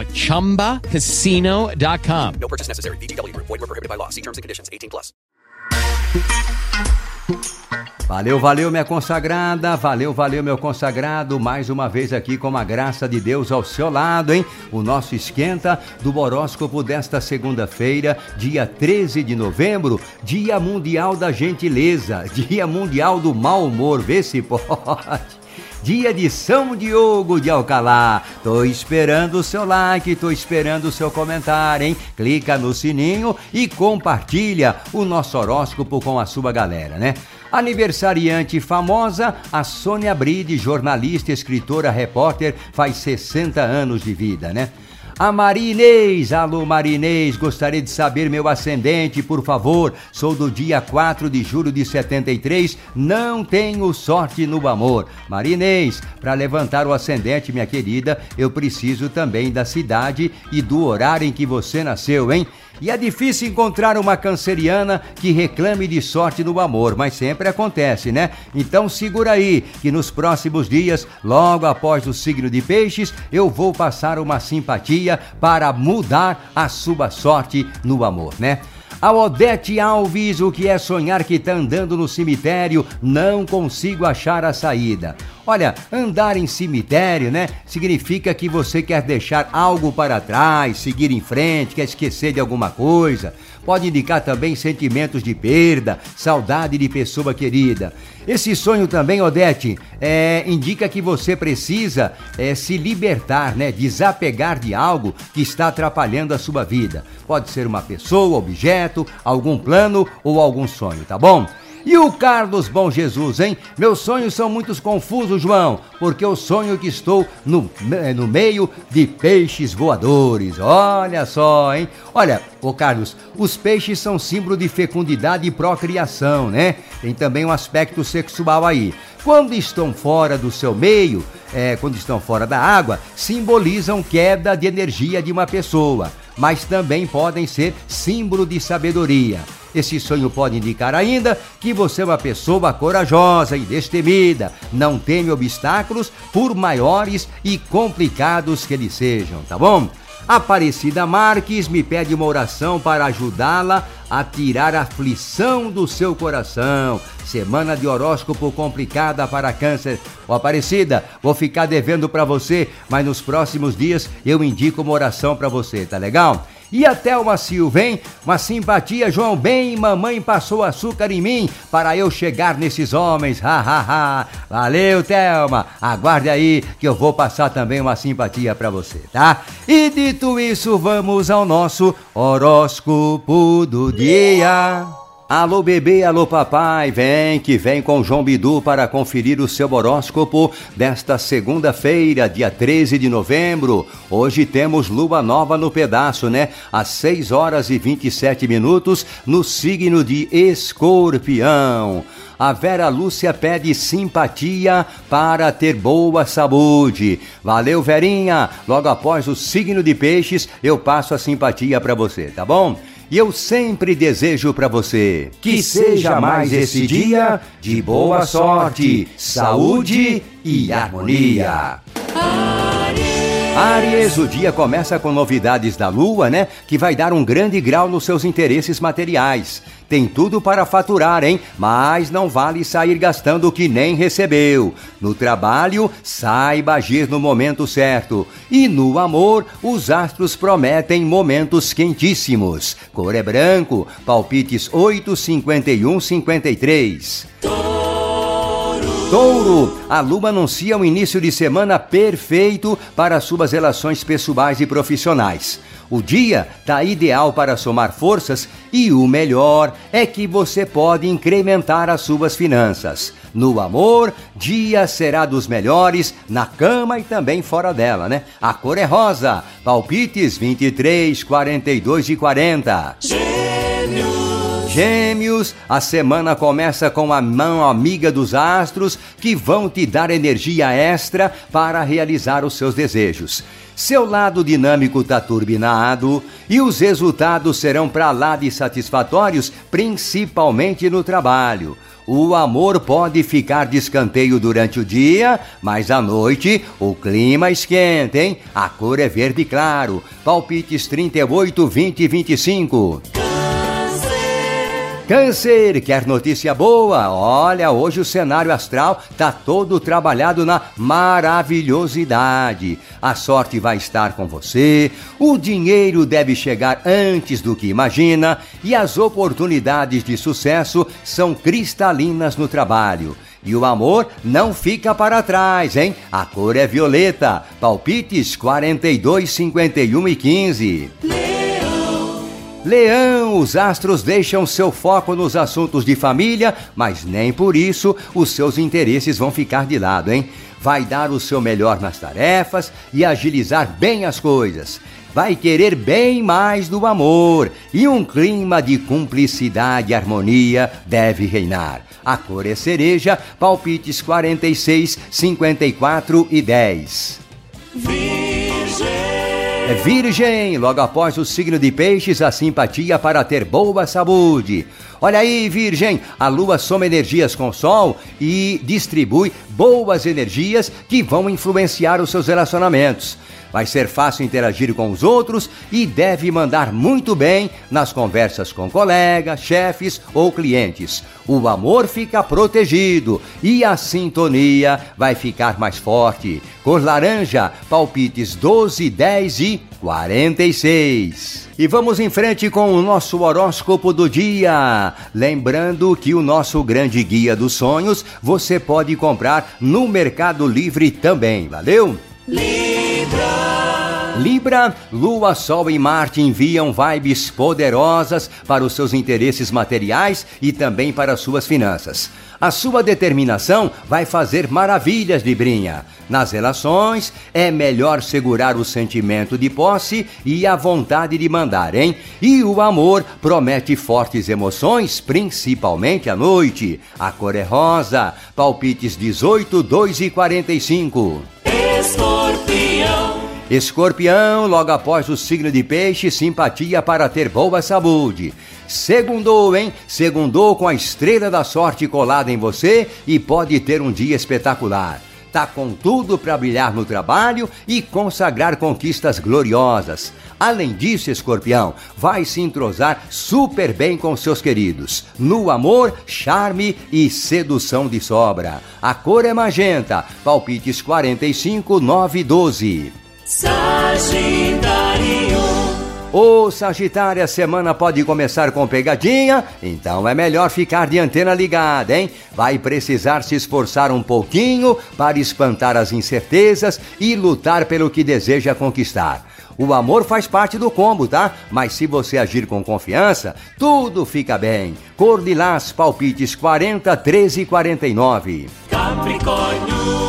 at ChumbaCasino.com. No purchase necessary. VGW Group. Void were prohibited by law. See terms and conditions. 18 plus. Valeu, valeu, minha consagrada. Valeu, valeu, meu consagrado. Mais uma vez aqui com a graça de Deus ao seu lado, hein? O nosso esquenta do horóscopo desta segunda-feira, dia 13 de novembro, Dia Mundial da Gentileza, Dia Mundial do Mau Humor. Vê se pode. Dia de São Diogo de Alcalá. Tô esperando o seu like, tô esperando o seu comentário, hein? Clica no sininho e compartilha o nosso horóscopo com a sua galera, né? Aniversariante famosa, a Sônia Bride, jornalista, escritora, repórter, faz 60 anos de vida, né? A Marinês, alô Marinês, gostaria de saber meu ascendente, por favor. Sou do dia 4 de julho de 73, não tenho sorte no amor. Marinês, para levantar o ascendente, minha querida, eu preciso também da cidade e do horário em que você nasceu, hein? E é difícil encontrar uma canceriana que reclame de sorte no amor, mas sempre acontece, né? Então segura aí, que nos próximos dias, logo após o signo de Peixes, eu vou passar uma simpatia para mudar a sua sorte no amor, né? A Odete Alves, o que é sonhar que tá andando no cemitério, não consigo achar a saída. Olha, andar em cemitério, né? Significa que você quer deixar algo para trás, seguir em frente, quer esquecer de alguma coisa. Pode indicar também sentimentos de perda, saudade de pessoa querida. Esse sonho também, Odete, é, indica que você precisa é, se libertar, né? Desapegar de algo que está atrapalhando a sua vida. Pode ser uma pessoa, objeto, algum plano ou algum sonho, tá bom? E o Carlos Bom Jesus, hein? Meus sonhos são muito confusos, João, porque eu sonho que estou no, no meio de peixes voadores. Olha só, hein? Olha, ô Carlos, os peixes são símbolo de fecundidade e procriação, né? Tem também um aspecto sexual aí. Quando estão fora do seu meio, é, quando estão fora da água, simbolizam queda de energia de uma pessoa, mas também podem ser símbolo de sabedoria. Esse sonho pode indicar ainda que você é uma pessoa corajosa e destemida, não teme obstáculos, por maiores e complicados que eles sejam, tá bom? Aparecida Marques me pede uma oração para ajudá-la a tirar a aflição do seu coração. Semana de horóscopo complicada para câncer. Ô Aparecida, vou ficar devendo para você, mas nos próximos dias eu indico uma oração para você, tá legal? E a Thelma Silva, hein? Uma simpatia, João Bem, mamãe passou açúcar em mim para eu chegar nesses homens. Ha, ha, ha. Valeu, Thelma. Aguarde aí que eu vou passar também uma simpatia para você, tá? E dito isso, vamos ao nosso horóscopo do dia. Alô bebê, alô papai, vem que vem com João Bidu para conferir o seu horóscopo desta segunda-feira, dia 13 de novembro. Hoje temos lua nova no pedaço, né? Às 6 horas e 27 minutos, no signo de Escorpião. A Vera Lúcia pede simpatia para ter boa saúde. Valeu, Verinha! Logo após o signo de Peixes, eu passo a simpatia para você, tá bom? E eu sempre desejo para você que seja mais esse dia de boa sorte, saúde e harmonia. Aries, o dia começa com novidades da Lua, né? Que vai dar um grande grau nos seus interesses materiais. Tem tudo para faturar, hein? Mas não vale sair gastando o que nem recebeu. No trabalho, saiba agir no momento certo. E no amor, os astros prometem momentos quentíssimos. Cor é branco, palpites 8, 51, 53. Touro, a Lua anuncia um início de semana perfeito para suas relações pessoais e profissionais. O dia está ideal para somar forças e o melhor é que você pode incrementar as suas finanças. No amor, dia será dos melhores na cama e também fora dela, né? A cor é rosa. Palpites 23, 42 e 40. Gêmeos, a semana começa com a mão amiga dos astros que vão te dar energia extra para realizar os seus desejos. Seu lado dinâmico está turbinado e os resultados serão para lá de satisfatórios, principalmente no trabalho. O amor pode ficar de escanteio durante o dia, mas à noite o clima esquenta, hein? A cor é verde claro. Palpites 38, 20 e 25. Câncer, quer notícia boa? Olha, hoje o cenário astral tá todo trabalhado na maravilhosidade. A sorte vai estar com você, o dinheiro deve chegar antes do que imagina e as oportunidades de sucesso são cristalinas no trabalho. E o amor não fica para trás, hein? A cor é violeta. Palpites 42, 51 e 15. Leão, os astros deixam seu foco nos assuntos de família, mas nem por isso os seus interesses vão ficar de lado, hein? Vai dar o seu melhor nas tarefas e agilizar bem as coisas. Vai querer bem mais do amor e um clima de cumplicidade e harmonia deve reinar. A cor é cereja, palpites 46, 54 e 10. É virgem, logo após o signo de peixes, a simpatia para ter boa saúde. Olha aí, Virgem, a lua soma energias com o sol e distribui boas energias que vão influenciar os seus relacionamentos. Vai ser fácil interagir com os outros e deve mandar muito bem nas conversas com colegas, chefes ou clientes. O amor fica protegido e a sintonia vai ficar mais forte. Cor laranja, palpites 12, 10 e 46. E vamos em frente com o nosso horóscopo do dia. Lembrando que o nosso grande guia dos sonhos você pode comprar no Mercado Livre também. Valeu? Libra. Libra, Lua, Sol e Marte enviam vibes poderosas para os seus interesses materiais e também para suas finanças. A sua determinação vai fazer maravilhas, Librinha. Nas relações, é melhor segurar o sentimento de posse e a vontade de mandar, hein? E o amor promete fortes emoções, principalmente à noite. A cor é rosa, palpites 18, 2 e 45. Escorpião, logo após o signo de peixe, simpatia para ter boa saúde. Segundou, hein? Segundou com a estrela da sorte colada em você e pode ter um dia espetacular. Tá com tudo para brilhar no trabalho e consagrar conquistas gloriosas. Além disso, escorpião, vai se entrosar super bem com seus queridos. No amor, charme e sedução de sobra. A cor é magenta, palpites 45, 9 e 12. Sagitário, Ô Sagitário, a semana pode começar com pegadinha, então é melhor ficar de antena ligada, hein? Vai precisar se esforçar um pouquinho para espantar as incertezas e lutar pelo que deseja conquistar. O amor faz parte do combo, tá? Mas se você agir com confiança, tudo fica bem. Cor lilás, palpites 40, 13 e 49. Capricórnio,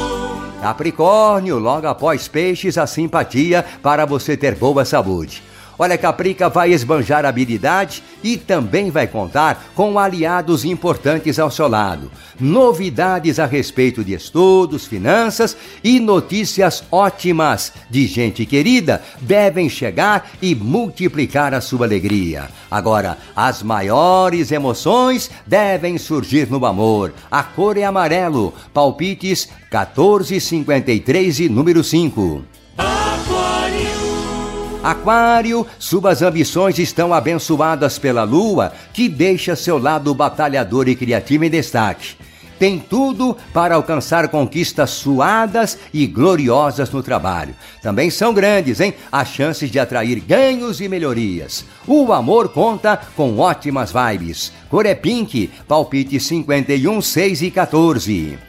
Capricórnio, logo após peixes, a simpatia para você ter boa saúde. Olha, Caprica vai esbanjar habilidade e também vai contar com aliados importantes ao seu lado. Novidades a respeito de estudos, finanças e notícias ótimas de gente querida devem chegar e multiplicar a sua alegria. Agora, as maiores emoções devem surgir no amor. A cor é amarelo. Palpites 14, 53 e número 5. Aquário. Suas ambições estão abençoadas pela lua, que deixa seu lado batalhador e criativo em destaque. Tem tudo para alcançar conquistas suadas e gloriosas no trabalho. Também são grandes, hein? As chances de atrair ganhos e melhorias. O amor conta com ótimas vibes. Cor é pink, palpite 51, 6 e 14.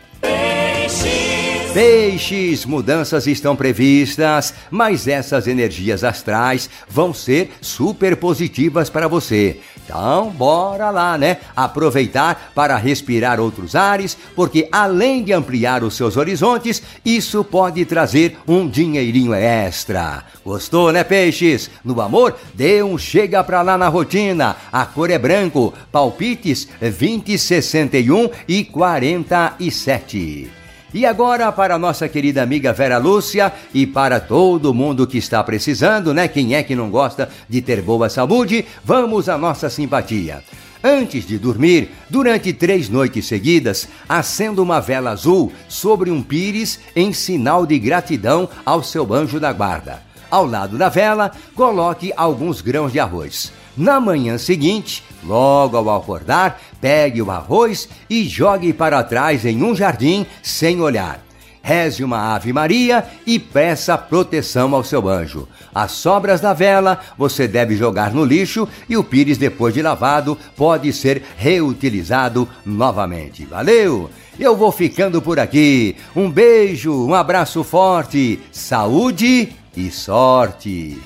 Peixes, mudanças estão previstas, mas essas energias astrais vão ser super positivas para você. Então, bora lá, né? Aproveitar para respirar outros ares, porque além de ampliar os seus horizontes, isso pode trazer um dinheirinho extra. Gostou, né, peixes? No amor, dê um chega pra lá na rotina. A cor é branco, palpites 20, 61 e 47. E agora para nossa querida amiga Vera Lúcia e para todo mundo que está precisando, né? Quem é que não gosta de ter boa saúde? Vamos à nossa simpatia. Antes de dormir, durante três noites seguidas, acenda uma vela azul sobre um pires em sinal de gratidão ao seu anjo da guarda. Ao lado da vela, coloque alguns grãos de arroz. Na manhã seguinte, logo ao acordar, pegue o arroz e jogue para trás em um jardim sem olhar. Reze uma Ave Maria e peça proteção ao seu anjo. As sobras da vela você deve jogar no lixo e o pires, depois de lavado, pode ser reutilizado novamente. Valeu! Eu vou ficando por aqui. Um beijo, um abraço forte, saúde e sorte.